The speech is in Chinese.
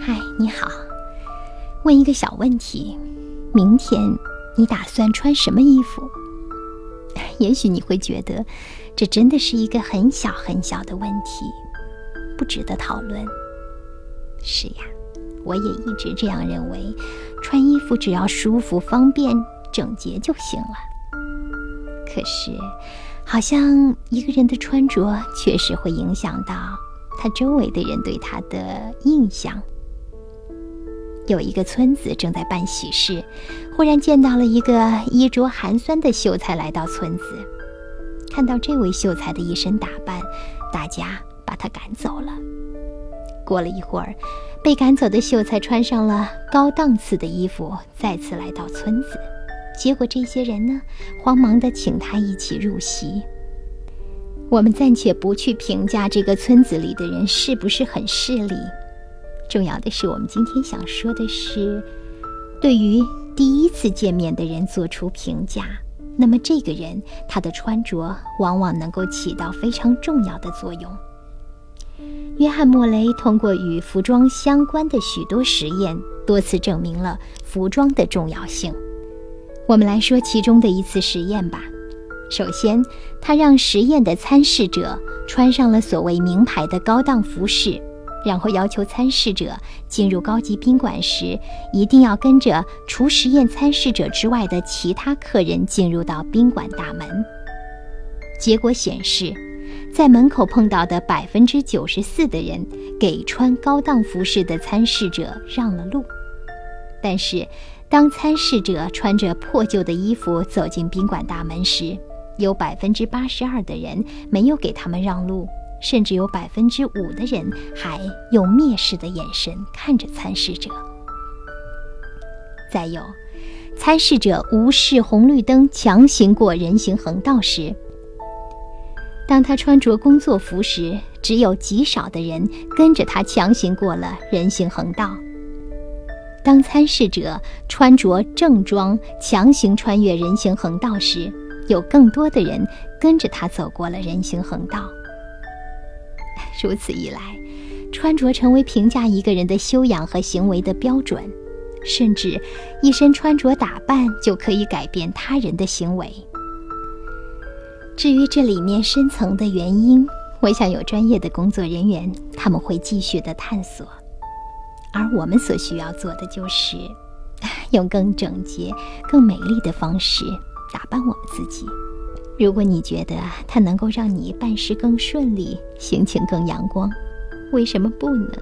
嗨，你好。问一个小问题：明天你打算穿什么衣服？也许你会觉得，这真的是一个很小很小的问题，不值得讨论。是呀，我也一直这样认为，穿衣服只要舒服、方便、整洁就行了。可是，好像一个人的穿着确实会影响到他周围的人对他的印象。有一个村子正在办喜事，忽然见到了一个衣着寒酸的秀才来到村子。看到这位秀才的一身打扮，大家把他赶走了。过了一会儿，被赶走的秀才穿上了高档次的衣服，再次来到村子。结果这些人呢，慌忙地请他一起入席。我们暂且不去评价这个村子里的人是不是很势利。重要的是，我们今天想说的是，对于第一次见面的人做出评价，那么这个人他的穿着往往能够起到非常重要的作用。约翰·莫雷通过与服装相关的许多实验，多次证明了服装的重要性。我们来说其中的一次实验吧。首先，他让实验的参试者穿上了所谓名牌的高档服饰。然后要求参试者进入高级宾馆时，一定要跟着除实验参试者之外的其他客人进入到宾馆大门。结果显示，在门口碰到的百分之九十四的人给穿高档服饰的参试者让了路，但是当参试者穿着破旧的衣服走进宾馆大门时，有百分之八十二的人没有给他们让路。甚至有百分之五的人还用蔑视的眼神看着参试者。再有，参试者无视红绿灯强行过人行横道时，当他穿着工作服时，只有极少的人跟着他强行过了人行横道；当参试者穿着正装强行穿越人行横道时，有更多的人跟着他走过了人行横道。如此一来，穿着成为评价一个人的修养和行为的标准，甚至一身穿着打扮就可以改变他人的行为。至于这里面深层的原因，我想有专业的工作人员他们会继续的探索，而我们所需要做的就是 用更整洁、更美丽的方式打扮我们自己。如果你觉得它能够让你办事更顺利，心情更阳光，为什么不呢？